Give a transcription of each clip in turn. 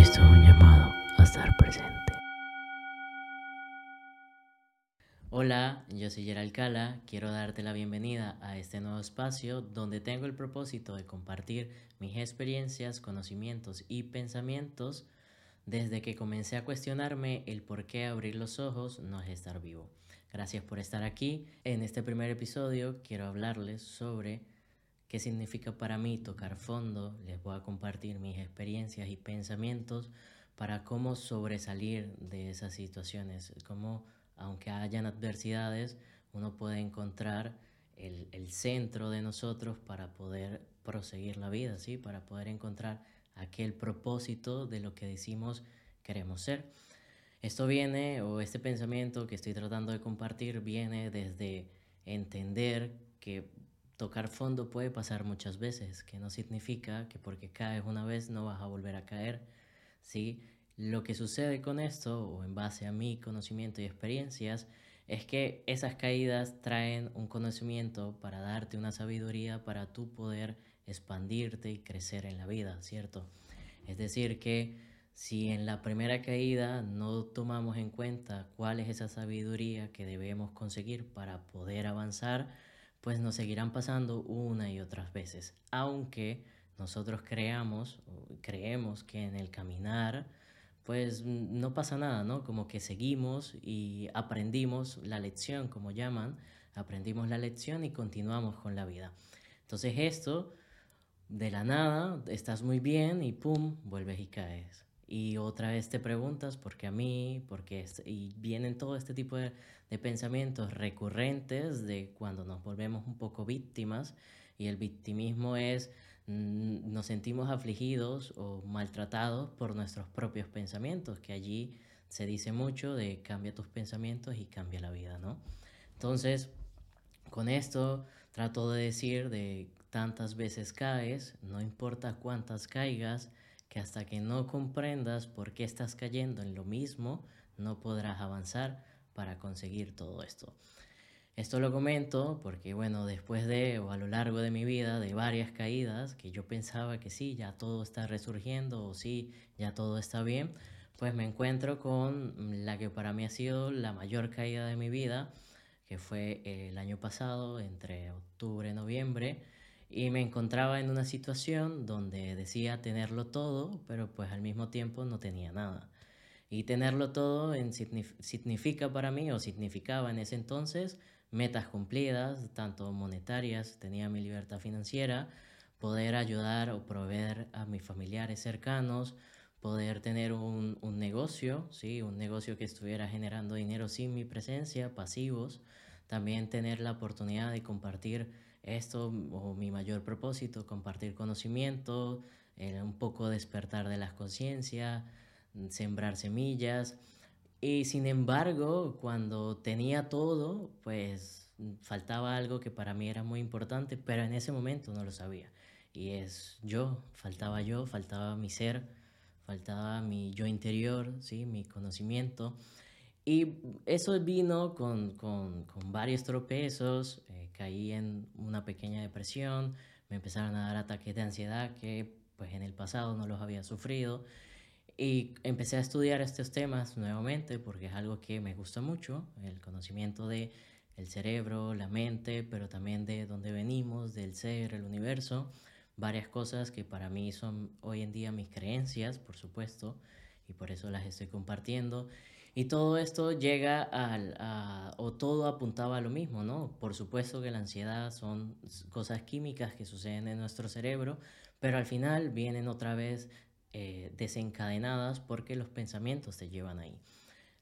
Un llamado a estar presente. Hola, yo soy Gerald Cala. Quiero darte la bienvenida a este nuevo espacio donde tengo el propósito de compartir mis experiencias, conocimientos y pensamientos desde que comencé a cuestionarme el por qué abrir los ojos no es estar vivo. Gracias por estar aquí. En este primer episodio quiero hablarles sobre qué significa para mí tocar fondo. Les voy a compartir mis experiencias y pensamientos para cómo sobresalir de esas situaciones, cómo aunque hayan adversidades, uno puede encontrar el, el, centro de nosotros para poder proseguir la vida, ¿sí? para poder encontrar aquel propósito de lo que decimos queremos ser. Esto viene, o este pensamiento que estoy tratando de compartir, viene desde entender que tocar fondo puede pasar muchas veces, que no significa que porque caes una vez no vas a volver a caer. ¿sí? Lo que sucede con esto, o en base a mi conocimiento y experiencias, es que esas caídas traen un conocimiento para darte una sabiduría para tú poder expandirte y crecer en la vida, ¿cierto? Es decir, que si en la primera caída no tomamos en cuenta cuál es esa sabiduría que debemos conseguir para poder avanzar, pues nos seguirán pasando una y otras veces. Aunque nosotros creamos, creemos que en el caminar, pues no pasa nada, ¿no? Como que seguimos y aprendimos la lección, como llaman, aprendimos la lección y continuamos con la vida. Entonces esto, de la nada, estás muy bien y pum, vuelves y caes y otra vez te preguntas por qué a mí, por qué y vienen todo este tipo de, de, pensamientos recurrentes de cuando nos volvemos un poco víctimas y el victimismo es mm, nos sentimos afligidos o maltratados por nuestros propios pensamientos, que allí se dice mucho de cambia tus pensamientos y cambia la vida, ¿no? Entonces, con esto trato de decir de tantas veces caes, no importa cuántas caigas, que hasta que no comprendas por qué estás cayendo en lo mismo, no podrás avanzar para conseguir todo esto. Esto lo comento porque, bueno, después de o a lo largo de mi vida, de varias caídas, que yo pensaba que sí, ya todo está resurgiendo o sí, ya todo está bien, pues me encuentro con la que para mí ha sido la mayor caída de mi vida, que fue el año pasado, entre octubre y noviembre, y me encontraba en una situación donde decía tenerlo todo, pero pues al mismo tiempo no tenía nada. Y tenerlo todo en, significa para mí, o significaba en ese entonces, metas cumplidas, tanto monetarias, tenía mi libertad financiera, poder ayudar o proveer a mis familiares cercanos, poder tener un, negocio, ¿sí? un negocio que estuviera generando dinero sin mi presencia, pasivos, también tener la oportunidad de compartir esto o mi mayor propósito, compartir conocimiento, un poco despertar de las conciencias, sembrar semillas. Y sin embargo, cuando tenía todo, pues faltaba algo que para mí era muy importante, pero en ese momento no lo sabía. Y es yo, faltaba yo, faltaba mi ser, faltaba mi yo interior, ¿sí? mi conocimiento. Y eso vino con, con, con varios tropezos, eh, caí en una pequeña depresión, me empezaron a dar ataques de ansiedad que pues en el pasado no los había sufrido y empecé a estudiar estos temas nuevamente porque es algo que me gusta mucho, el conocimiento de el cerebro, la mente, pero también de dónde venimos, del ser, el universo, varias cosas que para mí son hoy en día mis creencias, por supuesto, y por eso las estoy compartiendo. Y todo esto llega al, a, o todo apuntaba a lo mismo, ¿no? Por supuesto que la ansiedad son cosas químicas que suceden en nuestro cerebro, pero al final vienen otra vez eh, desencadenadas porque los pensamientos te llevan ahí.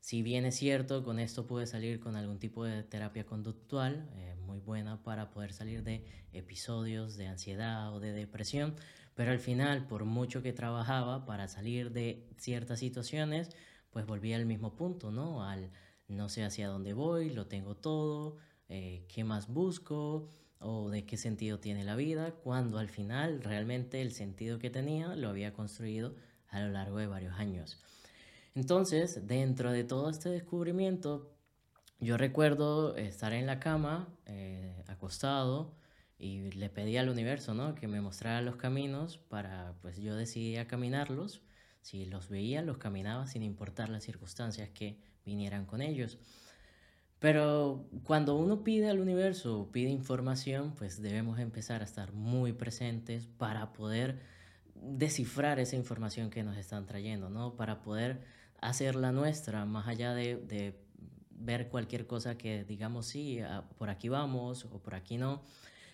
Si bien es cierto, con esto pude salir con algún tipo de terapia conductual, eh, muy buena para poder salir de episodios de ansiedad o de depresión, pero al final, por mucho que trabajaba para salir de ciertas situaciones, pues volví al mismo punto, ¿no? Al no sé hacia dónde voy, lo tengo todo, eh, qué más busco o de qué sentido tiene la vida, cuando al final realmente el sentido que tenía lo había construido a lo largo de varios años. Entonces, dentro de todo este descubrimiento, yo recuerdo estar en la cama, eh, acostado, y le pedí al universo, ¿no? Que me mostrara los caminos para, pues yo decidí caminarlos Si los veía, los caminaba sin importar las circunstancias que vinieran con ellos. Pero cuando uno pide al universo, pide información, pues debemos empezar a estar muy presentes para poder descifrar esa información que nos están trayendo, ¿no? Para poder hacerla nuestra, más allá de, de ver cualquier cosa que digamos, sí, ah, por aquí vamos o por aquí no.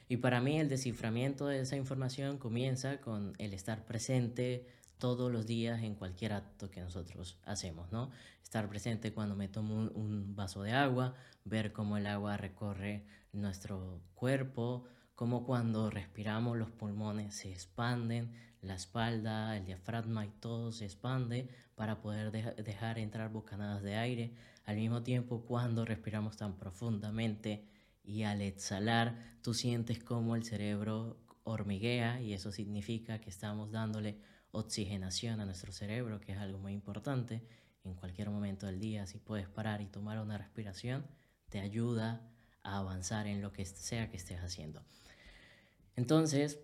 Y para mí el desciframiento de esa información comienza con el estar presente, todos los días en cualquier acto que nosotros hacemos, ¿no? Estar presente cuando me tomo un, vaso de agua, ver cómo el agua recorre nuestro cuerpo, cómo cuando respiramos los pulmones se expanden, la espalda, el diafragma y todo se expande para poder dejar entrar bocanadas de aire. Al mismo tiempo, cuando respiramos tan profundamente y al exhalar, tú sientes como el cerebro hormiguea y eso significa que estamos dándole oxigenación a nuestro cerebro, que es algo muy importante. En cualquier momento del día, si puedes parar y tomar una respiración, te ayuda a avanzar en lo que sea que estés haciendo. Entonces,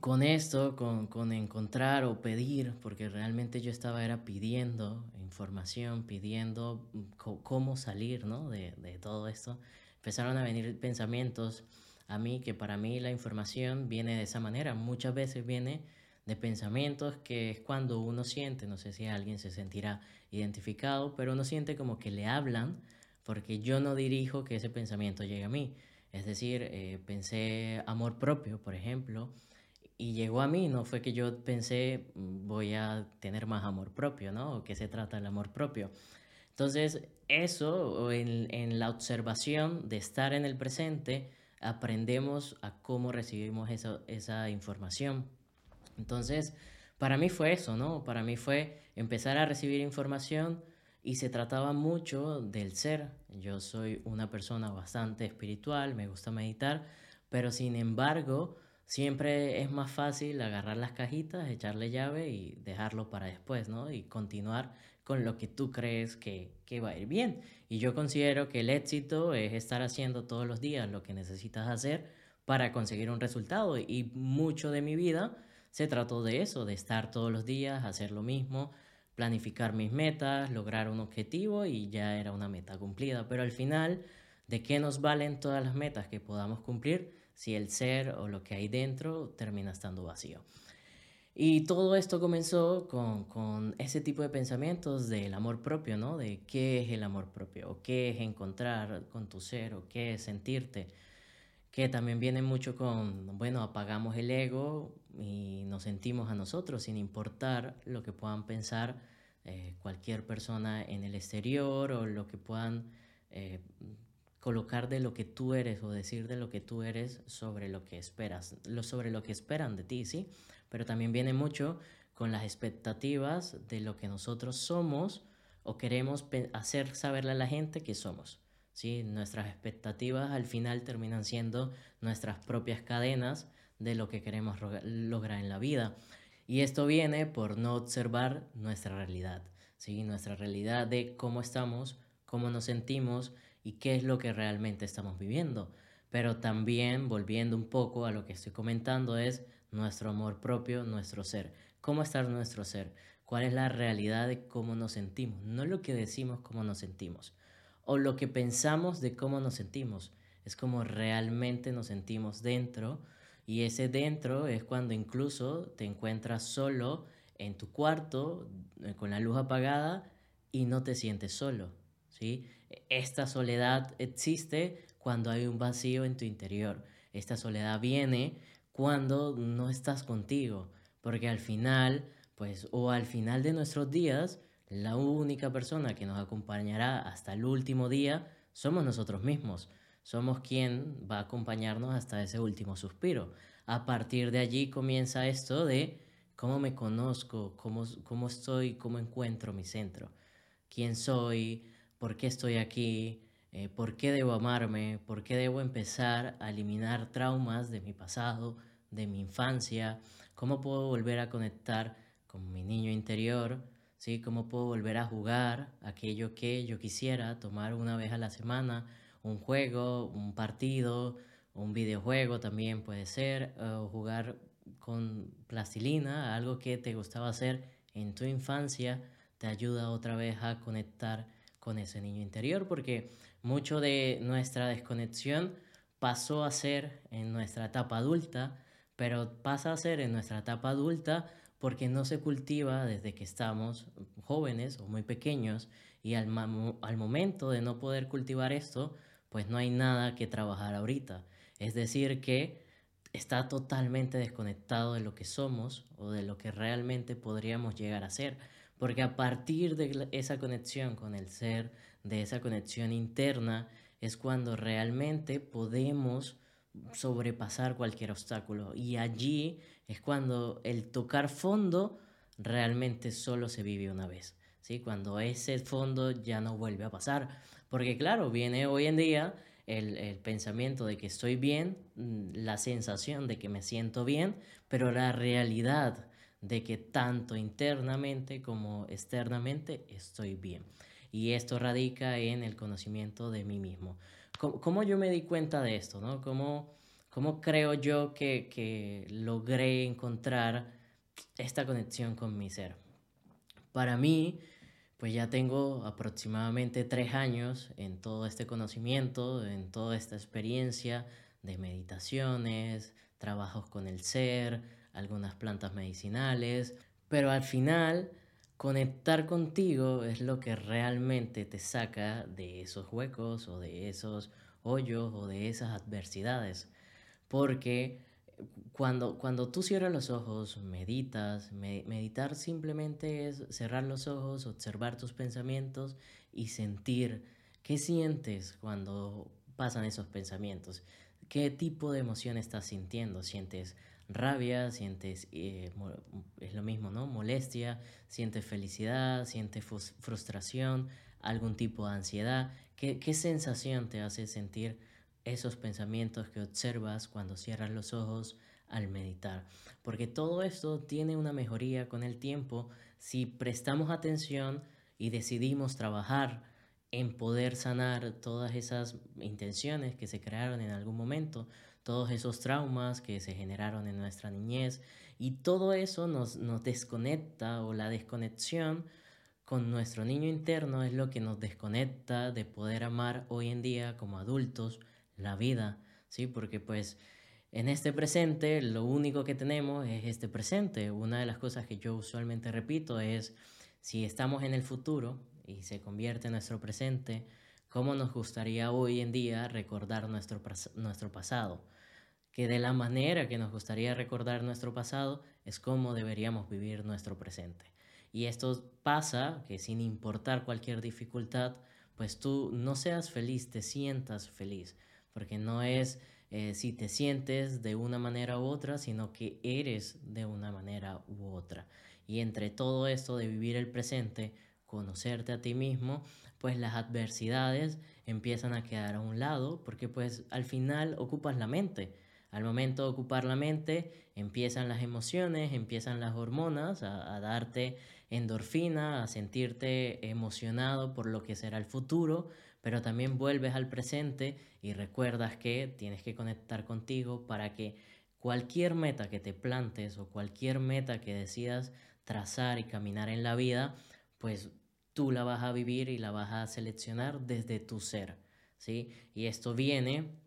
con esto, con, con, encontrar o pedir, porque realmente yo estaba era pidiendo información, pidiendo cómo salir ¿no? de, de, todo esto, empezaron a venir pensamientos a mí que para mí la información viene de esa manera. Muchas veces viene de pensamientos que es cuando uno siente, no sé si alguien se sentirá identificado, pero uno siente como que le hablan porque yo no dirijo que ese pensamiento llegue a mí. Es decir, eh, pensé amor propio, por ejemplo, y llegó a mí, no fue que yo pensé mm, voy a tener más amor propio, ¿no? O que se trata del amor propio. Entonces, eso en, en la observación de estar en el presente, aprendemos a cómo recibimos esa, esa información. Entonces, para mí fue eso, ¿no? Para mí fue empezar a recibir información y se trataba mucho del ser. Yo soy una persona bastante espiritual, me gusta meditar, pero sin embargo, siempre es más fácil agarrar las cajitas, echarle llave y dejarlo para después, ¿no? Y continuar con lo que tú crees que, que va a ir bien. Y yo considero que el éxito es estar haciendo todos los días lo que necesitas hacer para conseguir un resultado. Y mucho de mi vida se trató de eso, de estar todos los días, hacer lo mismo, planificar mis metas, lograr un objetivo y ya era una meta cumplida. Pero al final, ¿de qué nos valen todas las metas que podamos cumplir si el ser o lo que hay dentro termina estando vacío? Y todo esto comenzó con, con, ese tipo de pensamientos del amor propio, ¿no? De qué es el amor propio, o qué es encontrar con tu ser, o qué es sentirte que también viene mucho con, bueno, apagamos el ego y nos sentimos a nosotros sin importar lo que puedan pensar eh, cualquier persona en el exterior o lo que puedan eh, colocar de lo que tú eres o decir de lo que tú eres sobre lo que esperas, sobre lo que esperan de ti, ¿sí? Pero también viene mucho con las expectativas de lo que nosotros somos o queremos hacer saberle a la gente que somos. ¿Sí? Nuestras expectativas al final terminan siendo nuestras propias cadenas de lo que queremos lograr en la vida. Y esto viene por no observar nuestra realidad, ¿sí? nuestra realidad de cómo estamos, cómo nos sentimos y qué es lo que realmente estamos viviendo. Pero también, volviendo un poco a lo que estoy comentando, es nuestro amor propio, nuestro ser. ¿Cómo está nuestro ser? ¿Cuál es la realidad de cómo nos sentimos? No lo que decimos, cómo nos sentimos o lo que pensamos de cómo nos sentimos. Es como realmente nos sentimos dentro y ese dentro es cuando incluso te encuentras solo en tu cuarto eh, con la luz apagada y no te sientes solo. ¿sí? Esta soledad existe cuando hay un vacío en tu interior. Esta soledad viene cuando no estás contigo, porque al final, pues, o al final de nuestros días, la única persona que nos acompañará hasta el último día somos nosotros mismos. Somos quien va a acompañarnos hasta ese último suspiro. A partir de allí comienza esto de cómo me conozco, cómo, cómo estoy, cómo encuentro mi centro. ¿Quién soy? ¿Por qué estoy aquí? Eh, ¿Por qué debo amarme? ¿Por qué debo empezar a eliminar traumas de mi pasado, de mi infancia? ¿Cómo puedo volver a conectar con mi niño interior? ¿Sí? ¿Cómo puedo volver a jugar aquello que yo quisiera, tomar una vez a la semana, un juego, un partido, un videojuego también puede ser, o jugar con plastilina, algo que te gustaba hacer en tu infancia te ayuda otra vez a conectar con ese niño interior, porque mucho de nuestra desconexión pasó a ser en nuestra etapa adulta, pero pasa a ser en nuestra etapa adulta porque no se cultiva desde que estamos jóvenes o muy pequeños y al, momento de no poder cultivar esto, pues no hay nada que trabajar ahorita. Es decir, que está totalmente desconectado de lo que somos o de lo que realmente podríamos llegar a ser. Porque a partir de esa conexión con el ser, de esa conexión interna, es cuando realmente podemos sobrepasar cualquier obstáculo. Y allí es cuando el tocar fondo realmente solo se vive una vez. ¿sí? Cuando ese fondo ya no vuelve a pasar. Porque claro, viene hoy en día el, el, pensamiento de que estoy bien, mm, la sensación de que me siento bien, pero la realidad de que tanto internamente como externamente estoy bien. Y esto radica en el conocimiento de mí mismo. ¿Cómo, yo me di cuenta de esto? ¿no? ¿Cómo, ¿Cómo creo yo que, que logré encontrar esta conexión con mi ser? Para mí, pues ya tengo aproximadamente tres años en todo este conocimiento, en toda esta experiencia de meditaciones, trabajos con el ser, algunas plantas medicinales, pero al final conectar contigo es lo que realmente te saca de esos huecos o de esos hoyos o de esas adversidades. Porque cuando, cuando tú cierras los ojos, meditas, meditar simplemente es cerrar los ojos, observar tus pensamientos y sentir qué sientes cuando pasan esos pensamientos. ¿Qué tipo de emoción estás sintiendo? ¿Sientes rabia? ¿Sientes, eh, es lo mismo, ¿no? Molestia, sientes felicidad, sientes frustración, algún tipo de ansiedad. ¿Qué, qué sensación te hace sentir esos pensamientos que observas cuando cierras los ojos al meditar. Porque todo esto tiene una mejoría con el tiempo si prestamos atención y decidimos trabajar en poder sanar todas esas intenciones que se crearon en algún momento, todos esos traumas que se generaron en nuestra niñez y todo eso nos, nos desconecta o la desconexión con nuestro niño interno es lo que nos desconecta de poder amar hoy en día como adultos la vida, ¿sí? Porque pues en este presente lo único que tenemos es este presente. Una de las cosas que yo usualmente repito es, si estamos en el futuro y se convierte en nuestro presente, ¿cómo nos gustaría hoy en día recordar nuestro, nuestro pasado? Que de la manera que nos gustaría recordar nuestro pasado es cómo deberíamos vivir nuestro presente. Y esto pasa que sin importar cualquier dificultad, pues tú no seas feliz, te sientas feliz porque no es eh, si te sientes de una manera u otra, sino que eres de una manera u otra. Y entre todo esto de vivir el presente, conocerte a ti mismo, pues las adversidades empiezan a quedar a un lado, porque pues al final ocupas la mente. Al momento de ocupar la mente, empiezan las emociones, empiezan las hormonas a, darte endorfina, a sentirte emocionado por lo que será el futuro, pero también vuelves al presente y recuerdas que tienes que conectar contigo para que cualquier meta que te plantes o cualquier meta que decidas trazar y caminar en la vida, pues tú la vas a vivir y la vas a seleccionar desde tu ser, ¿sí? Y esto viene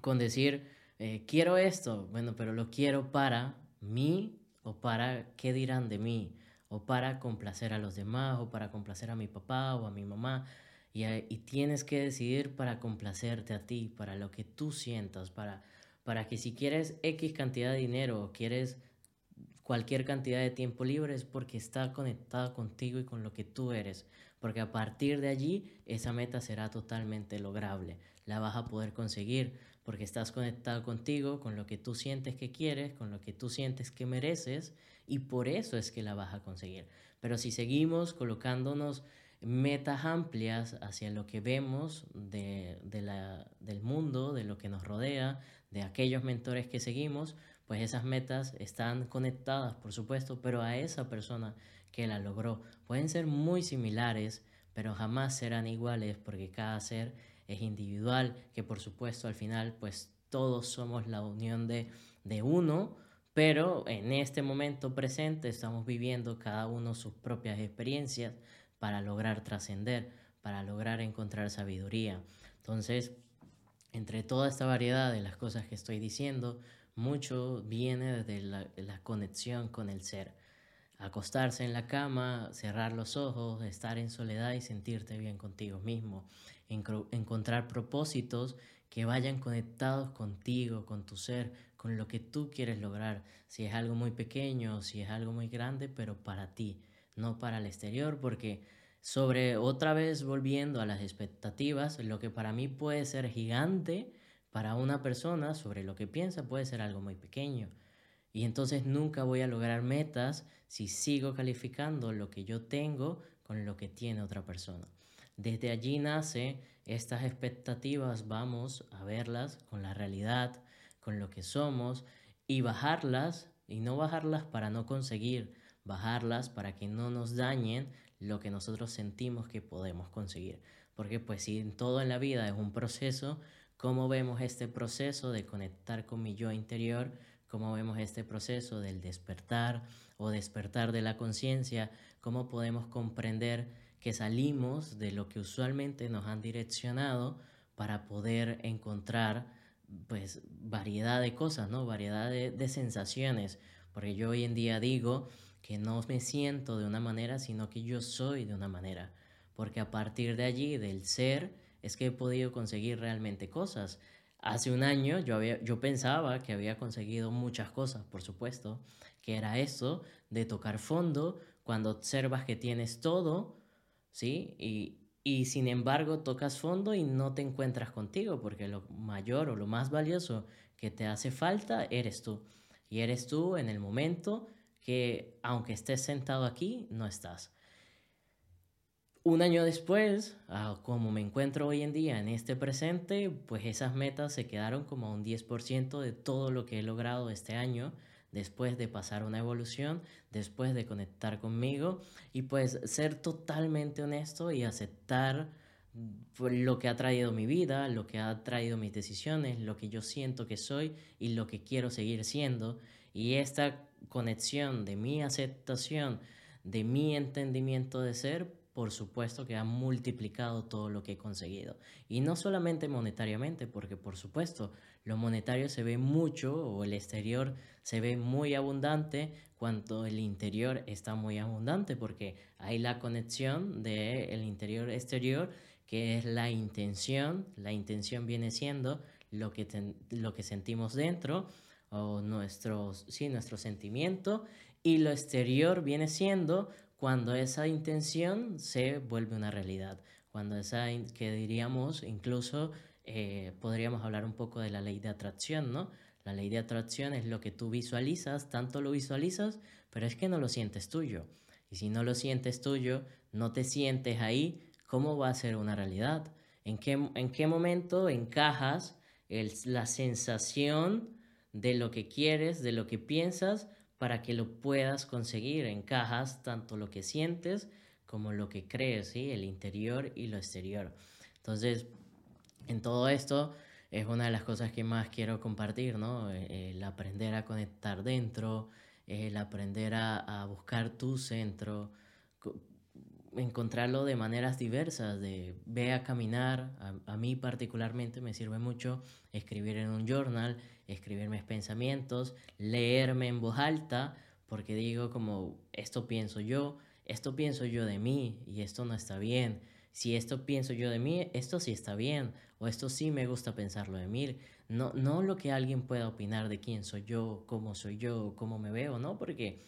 con decir, eh, quiero esto, bueno, pero lo quiero para mí o para qué dirán de mí, o para complacer a los demás, o para complacer a mi papá o a mi mamá. Y, tienes que decidir para complacerte a ti, para lo que tú sientas, para, para que si quieres X cantidad de dinero o quieres cualquier cantidad de tiempo libre es porque está conectada contigo y con lo que tú eres. Porque a partir de allí esa meta será totalmente lograble. La vas a poder conseguir porque estás conectado contigo, con lo que tú sientes que quieres, con lo que tú sientes que mereces y por eso es que la vas a conseguir. Pero si seguimos colocándonos metas amplias hacia lo que vemos de, la, del mundo, de lo que nos rodea, de aquellos mentores que seguimos, pues esas metas están conectadas, por supuesto, pero a esa persona que la logró. Pueden ser muy similares, pero jamás serán iguales porque cada ser es individual, que por supuesto al final pues todos somos la unión de, de uno, Pero en este momento presente estamos viviendo cada uno sus propias experiencias para lograr trascender, para lograr encontrar sabiduría. Entonces, entre toda esta variedad de las cosas que estoy diciendo, mucho viene de la, la conexión con el ser. Acostarse en la cama, cerrar los ojos, estar en soledad y sentirte bien contigo mismo. Encontrar propósitos que vayan conectados contigo, con tu ser, con lo que tú quieres lograr. Si es algo muy pequeño, si es algo muy grande, pero para ti, no para el exterior, porque sobre otra vez volviendo a las expectativas, lo que para mí puede ser gigante, para una persona sobre lo que piensa puede ser algo muy pequeño. Y entonces nunca voy a lograr metas si sigo calificando lo que yo tengo con lo que tiene otra persona. Desde allí nace estas expectativas, vamos a verlas con la realidad, con lo que somos y bajarlas, y no bajarlas para no conseguir, bajarlas para que no nos dañen lo que nosotros sentimos que podemos conseguir. Porque pues si todo en la vida es un proceso, ¿cómo vemos este proceso de conectar con mi yo interior? cómo vemos este proceso del despertar o despertar de la conciencia, cómo podemos comprender que salimos de lo que usualmente nos han direccionado para poder encontrar pues variedad de cosas, ¿no? Variedad de, sensaciones, porque yo hoy en día digo que no me siento de una manera, sino que yo soy de una manera, porque a partir de allí, del ser, es que he podido conseguir realmente cosas. Hace un año yo, había, yo pensaba que había conseguido muchas cosas, por supuesto, que era eso de tocar fondo cuando observas que tienes todo, ¿sí? Y, y sin embargo tocas fondo y no te encuentras contigo, porque lo mayor o lo más valioso que te hace falta eres tú. Y eres tú en el momento que, aunque estés sentado aquí, no estás. Un año después, como me encuentro hoy en día en este presente, pues esas metas se quedaron como un 10% de todo lo que he logrado este año, después de pasar una evolución, después de conectar conmigo y pues ser totalmente honesto y aceptar pues, lo que ha traído mi vida, lo que ha traído mis decisiones, lo que yo siento que soy y lo que quiero seguir siendo. Y esta conexión de mi aceptación, de mi entendimiento de ser, por supuesto que ha multiplicado todo lo que he conseguido. Y no solamente monetariamente, porque por supuesto lo monetario se ve mucho o el exterior se ve muy abundante cuando el interior está muy abundante, porque hay la conexión del el interior exterior que es la intención. La intención viene siendo lo que, lo que sentimos dentro o nuestros, sí, nuestro sentimiento y lo exterior viene siendo cuando esa intención se vuelve una realidad, cuando esa, que diríamos, incluso eh, podríamos hablar un poco de la ley de atracción, ¿no? La ley de atracción es lo que tú visualizas, tanto lo visualizas, pero es que no lo sientes tuyo. Y si no lo sientes tuyo, no te sientes ahí, ¿cómo va a ser una realidad? ¿En qué, en qué momento encajas el, la sensación de lo que quieres, de lo que piensas, para que lo puedas conseguir. Encajas tanto lo que sientes como lo que crees, ¿sí? el interior y lo exterior. Entonces, en todo esto es una de las cosas que más quiero compartir, ¿no? El aprender a conectar dentro, el aprender a, a buscar tu centro, encontrarlo de maneras diversas, de ve a caminar, a, mí particularmente me sirve mucho escribir en un journal, escribir mis pensamientos, leerme en voz alta, porque digo como esto pienso yo, esto pienso yo de mí y esto no está bien. Si esto pienso yo de mí, esto sí está bien, o esto sí me gusta pensarlo de mí. No, no lo que alguien pueda opinar de quién soy yo, cómo soy yo, cómo me veo, ¿no? Porque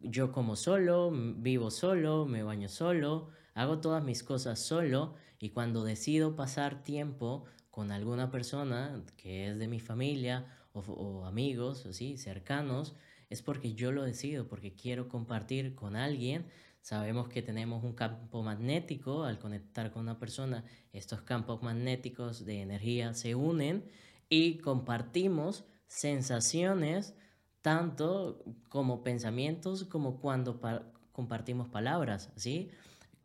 yo como solo, vivo solo, me baño solo, hago todas mis cosas solo y cuando decido pasar tiempo con alguna persona que es de mi familia o, amigos así cercanos, es porque yo lo decido, porque quiero compartir con alguien. Sabemos que tenemos un campo magnético al conectar con una persona. Estos campos magnéticos de energía se unen y compartimos sensaciones tanto como pensamientos como cuando compartimos palabras, ¿sí?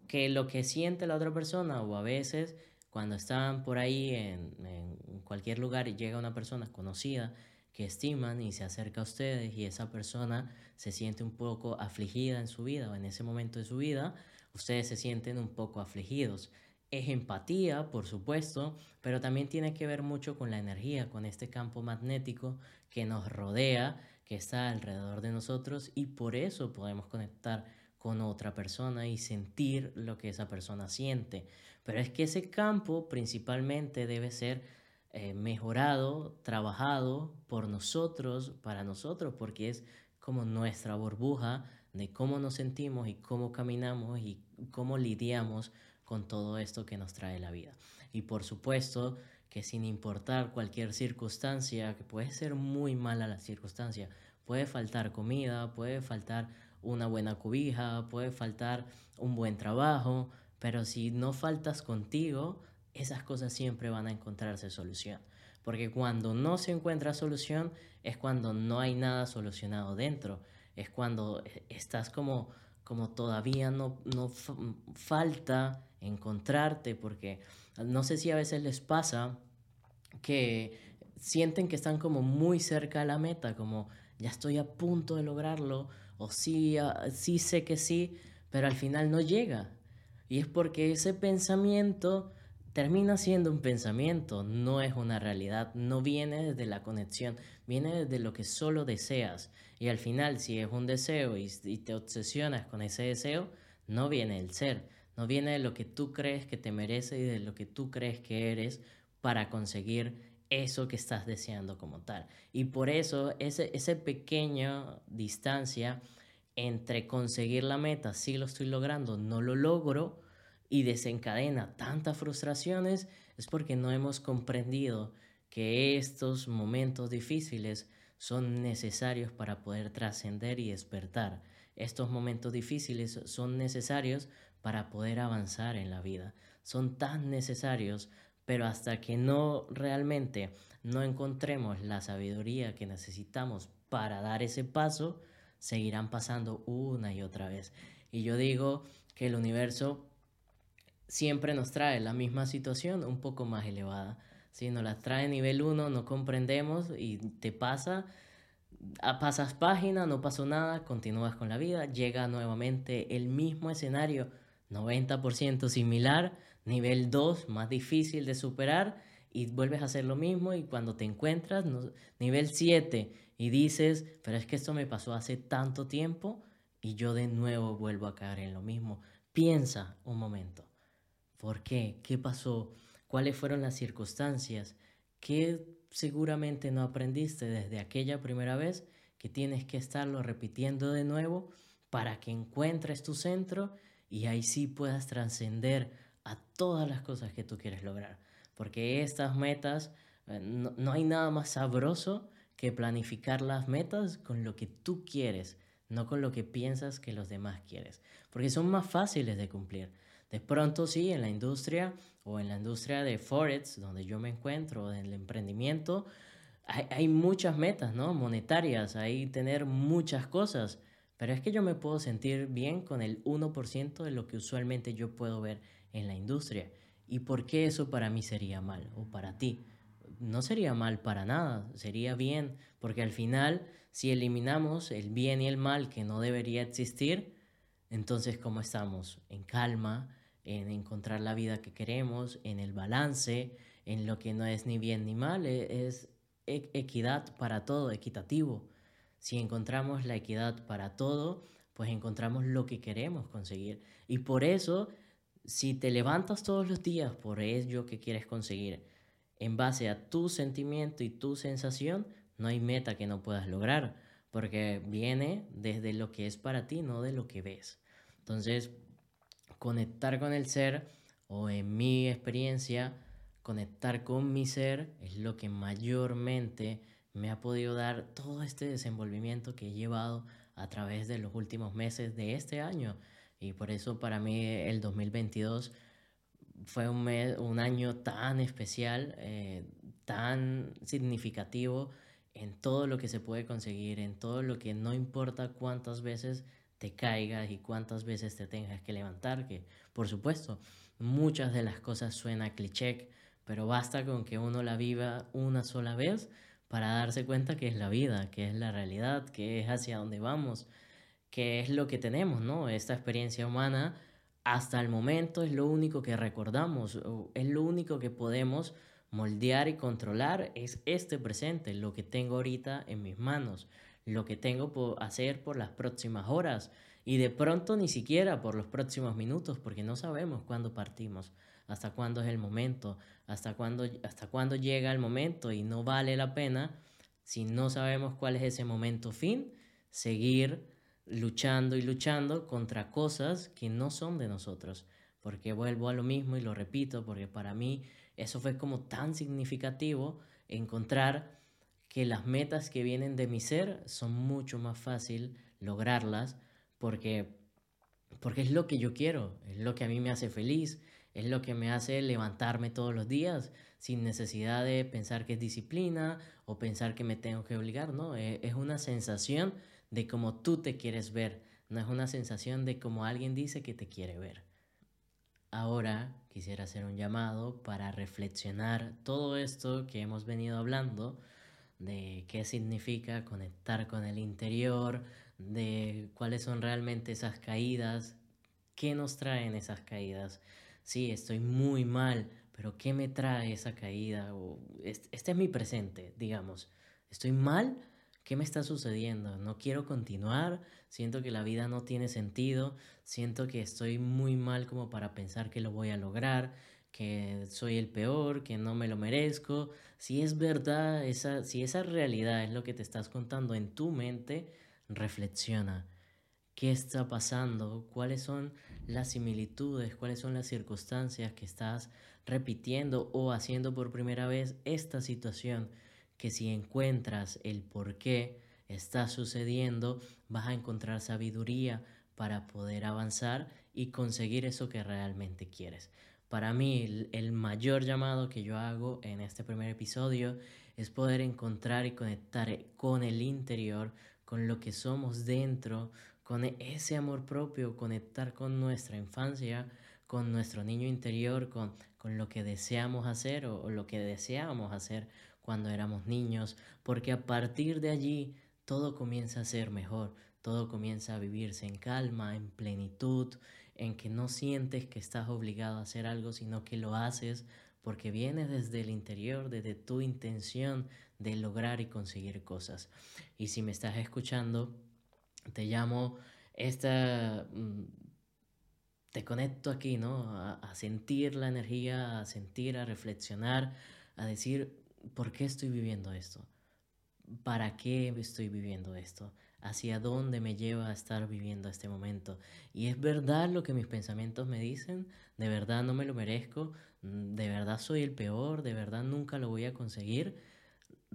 Que lo que siente la otra persona o a veces cuando están por ahí en, en cualquier lugar y llega una persona conocida que estiman y se acerca a ustedes y esa persona se siente un poco afligida en su vida o en ese momento de su vida, ustedes se sienten un poco afligidos. Es empatía, por supuesto, pero también tiene que ver mucho con la energía, con este campo magnético que nos rodea, que está alrededor de nosotros y por eso podemos conectar con otra persona y sentir lo que esa persona siente. Pero es que ese campo principalmente debe ser eh, mejorado, trabajado por nosotros, para nosotros, porque es como nuestra burbuja de cómo nos sentimos y cómo caminamos y cómo lidiamos con todo esto que nos trae la vida. Y por supuesto que sin importar cualquier circunstancia, que puede ser muy mala la circunstancia, puede faltar comida, puede faltar una buena cobija, puede faltar un buen trabajo, pero si no faltas contigo, esas cosas siempre van a encontrarse solución. Porque cuando no se encuentra solución es cuando no hay nada solucionado dentro. Es cuando estás como, como todavía no, no falta encontrarte. Porque no sé si a veces les pasa que sienten que están como muy cerca a la meta, como ya estoy a punto de lograrlo, o sí, ah, sí sé que sí, pero al final no llega. Y es porque ese pensamiento termina siendo un pensamiento, no es una realidad, no viene desde la conexión, viene desde lo que solo deseas. Y al final, si es un deseo y, y te obsesionas con ese deseo, no viene el ser, no viene de lo que tú crees que te merece y de lo que tú crees que eres para conseguir eso que estás deseando como tal. Y por eso ese, ese pequeña distancia entre conseguir la meta, si lo estoy logrando, no lo logro y desencadena tantas frustraciones, es porque no hemos comprendido que estos momentos difíciles son necesarios para poder trascender y despertar. Estos momentos difíciles son necesarios para poder avanzar en la vida. Son tan necesarios pero hasta que no realmente no encontremos la sabiduría que necesitamos para dar ese paso, seguirán pasando una y otra vez. Y yo digo que el universo siempre nos trae la misma situación un poco más elevada. Si nos la trae nivel 1, no comprendemos y te pasa, ah, pasas página, no pasó nada, continúas con la vida, llega nuevamente el mismo escenario, 90% similar, Nivel 2, más difícil de superar y vuelves a hacer lo mismo y cuando te encuentras, nivel 7 y dices, pero es que esto me pasó hace tanto tiempo y yo de nuevo vuelvo a caer en lo mismo. Piensa un momento. ¿Por qué? ¿Qué pasó? ¿Cuáles fueron las circunstancias? ¿Qué seguramente no aprendiste desde aquella primera vez que tienes que estarlo repitiendo de nuevo para que encuentres tu centro y ahí sí puedas trascender a todas las cosas que tú quieres lograr. Porque estas metas, eh, no, hay nada más sabroso que planificar las metas con lo que tú quieres, no con lo que piensas que los demás quieres. Porque son más fáciles de cumplir. De pronto sí, en la industria o en la industria de Forex, donde yo me encuentro, en el emprendimiento, hay, hay, muchas metas, ¿no? Monetarias, hay tener muchas cosas, pero es que yo me puedo sentir bien con el 1% de lo que usualmente yo puedo ver en la industria. ¿Y por qué eso para mí sería mal o para ti? No sería mal para nada, sería bien, porque al final, si eliminamos el bien y el mal que no debería existir, entonces ¿cómo estamos? En calma, en encontrar la vida que queremos, en el balance, en lo que no es ni bien ni mal, e, es e, equidad para todo, equitativo. Si encontramos la equidad para todo, pues encontramos lo que queremos conseguir. Y por eso si te levantas todos los días por ello que quieres conseguir, en base a tu sentimiento y tu sensación, no hay meta que no puedas lograr, porque viene desde lo que es para ti, no de lo que ves. Entonces, conectar con el ser, o en mi experiencia, conectar con mi ser es lo que mayormente me ha podido dar todo este desenvolvimiento que he llevado a través de los últimos meses de este año. Y por eso para mí el 2022 fue un, un año tan especial, eh, tan significativo en todo lo que se puede conseguir, en todo lo que no importa cuántas veces te caigas y cuántas veces te tengas que levantar, que por supuesto muchas de las cosas suena cliché, pero basta con que uno la viva una sola vez para darse cuenta que es la vida, que es la realidad, que es hacia dónde vamos, que es lo que tenemos, ¿no? Esta experiencia humana hasta el momento es lo único que recordamos, es lo único que podemos moldear y controlar, es este presente, lo que tengo ahorita en mis manos, lo que tengo por hacer por las próximas horas y de pronto ni siquiera por los próximos minutos, porque no sabemos cuándo partimos hasta cuándo es el momento, hasta cuándo, hasta cuándo llega el momento y no vale la pena, si no sabemos cuál es ese momento fin, seguir luchando y luchando contra cosas que no son de nosotros. Porque vuelvo a lo mismo y lo repito, porque para mí eso fue como tan significativo encontrar que las metas que vienen de mi ser son mucho más fácil lograrlas porque porque es lo que yo quiero, es lo que a mí me hace feliz, es lo que me hace levantarme todos los días sin necesidad de pensar que es disciplina o pensar que me tengo que obligar, no, e, es una sensación de cómo tú te quieres ver, no es una sensación de cómo alguien dice que te quiere ver. Ahora quisiera hacer un llamado para reflexionar todo esto que hemos venido hablando, de qué significa conectar con el interior, de cuáles son realmente esas caídas, qué nos traen esas caídas, sí, estoy muy mal, pero ¿qué me trae esa caída? O, este es mi presente, digamos. Estoy mal, ¿qué me está sucediendo? No quiero continuar, siento que la vida no tiene sentido, siento que estoy muy mal como para pensar que lo voy a lograr, que soy el peor, que no me lo merezco. Si es verdad, esa, si esa realidad es lo que te estás contando en tu mente, reflexiona. ¿Qué está pasando? ¿Cuáles son las similitudes, cuáles son las circunstancias que estás repitiendo o haciendo por primera vez esta situación, que si encuentras el por qué está sucediendo, vas a encontrar sabiduría para poder avanzar y conseguir eso que realmente quieres. Para mí, el mayor llamado que yo hago en este primer episodio es poder encontrar y conectar con el interior, con lo que somos dentro, con ese amor propio, conectar con nuestra infancia, con nuestro niño interior, con, con lo que deseamos hacer o, lo que deseábamos hacer cuando éramos niños, porque a partir de allí todo comienza a ser mejor, todo comienza a vivirse en calma, en plenitud, en que no sientes que estás obligado a hacer algo, sino que lo haces porque vienes desde el interior, desde tu intención de lograr y conseguir cosas. Y si me estás escuchando, te llamo, esta, mm, te conecto aquí, ¿no? A, sentir la energía, a sentir, a reflexionar, a decir, ¿por qué estoy viviendo esto? ¿Para qué estoy viviendo esto? ¿Hacia dónde me lleva a estar viviendo este momento? Y es verdad lo que mis pensamientos me dicen, de verdad no me lo merezco, mm, de verdad soy el peor, de verdad nunca lo voy a conseguir.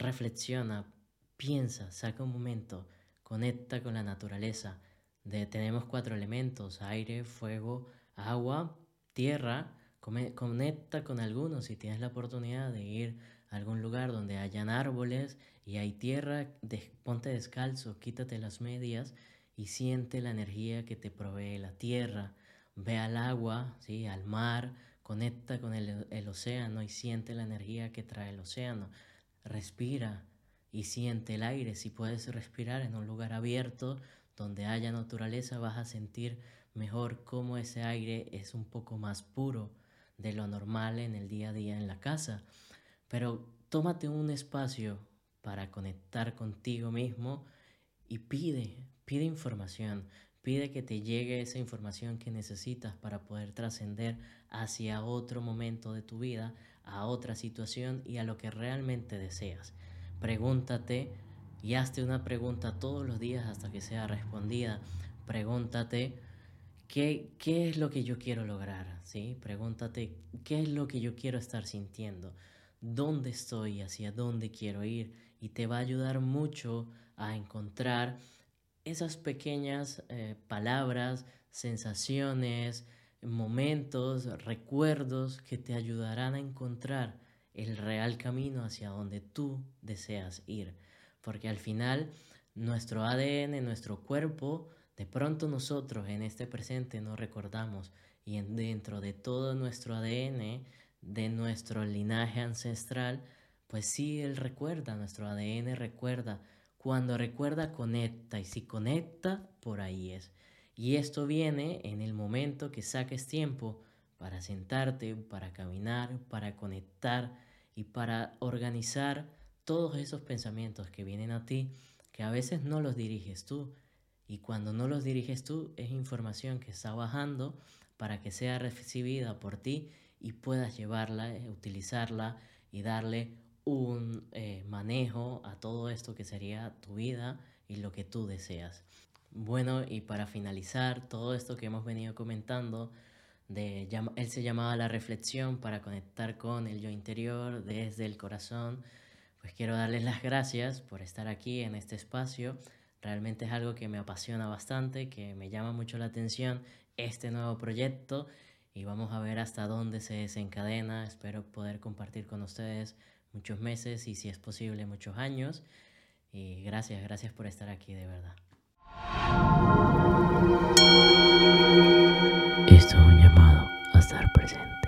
Reflexiona, piensa, saca un momento, conecta con la naturaleza. De, tenemos cuatro elementos, aire, fuego, agua, tierra. conecta con algunos si tienes la oportunidad de ir a algún lugar donde hayan árboles y hay tierra, ponte descalzo, quítate las medias y siente la energía que te provee la tierra. Ve al agua, ¿sí? al mar, conecta con el océano y siente la energía que trae el océano. Respira, y siente el aire. Si puedes respirar en un lugar abierto donde haya naturaleza, vas a sentir mejor cómo ese aire es un poco más puro de lo normal en el día a día en la casa. Pero tómate un espacio para conectar contigo mismo y pide, pide información, pide que te llegue esa información que necesitas para poder trascender hacia otro momento de tu vida, a otra situación y a lo que realmente deseas. Pregúntate y hazte una pregunta todos los días hasta que sea respondida. Pregúntate qué, qué es lo que yo quiero lograr, ¿sí? Pregúntate qué es lo que yo quiero estar sintiendo, dónde estoy, hacia dónde quiero ir y te va a ayudar mucho a encontrar esas pequeñas eh, palabras, sensaciones, momentos, recuerdos que te ayudarán a encontrar el real camino hacia donde tú deseas ir. Porque al final nuestro ADN, nuestro cuerpo, de pronto nosotros en este presente no recordamos y dentro de todo nuestro ADN, de nuestro linaje ancestral, pues sí, Él recuerda, nuestro ADN recuerda. Cuando recuerda, conecta. Y si conecta, por ahí es. Y esto viene en el momento que saques tiempo para sentarte, para caminar, para conectar y para organizar todos esos pensamientos que vienen a ti, que a veces no los diriges tú. Y cuando no los diriges tú, es información que está bajando para que sea recibida por ti y puedas llevarla, eh, utilizarla y darle un eh, manejo a todo esto que sería tu vida y lo que tú deseas. Bueno, y para finalizar todo esto que hemos venido comentando, de, él se llamaba la reflexión para conectar con el yo interior desde el corazón, pues quiero darles las gracias por estar aquí en este espacio. Realmente es algo que me apasiona bastante, que me llama mucho la atención este nuevo proyecto y vamos a ver hasta dónde se desencadena. Espero poder compartir con ustedes muchos meses y si es posible muchos años. Y gracias, gracias por estar aquí de verdad. Esto es un llamado a estar presente.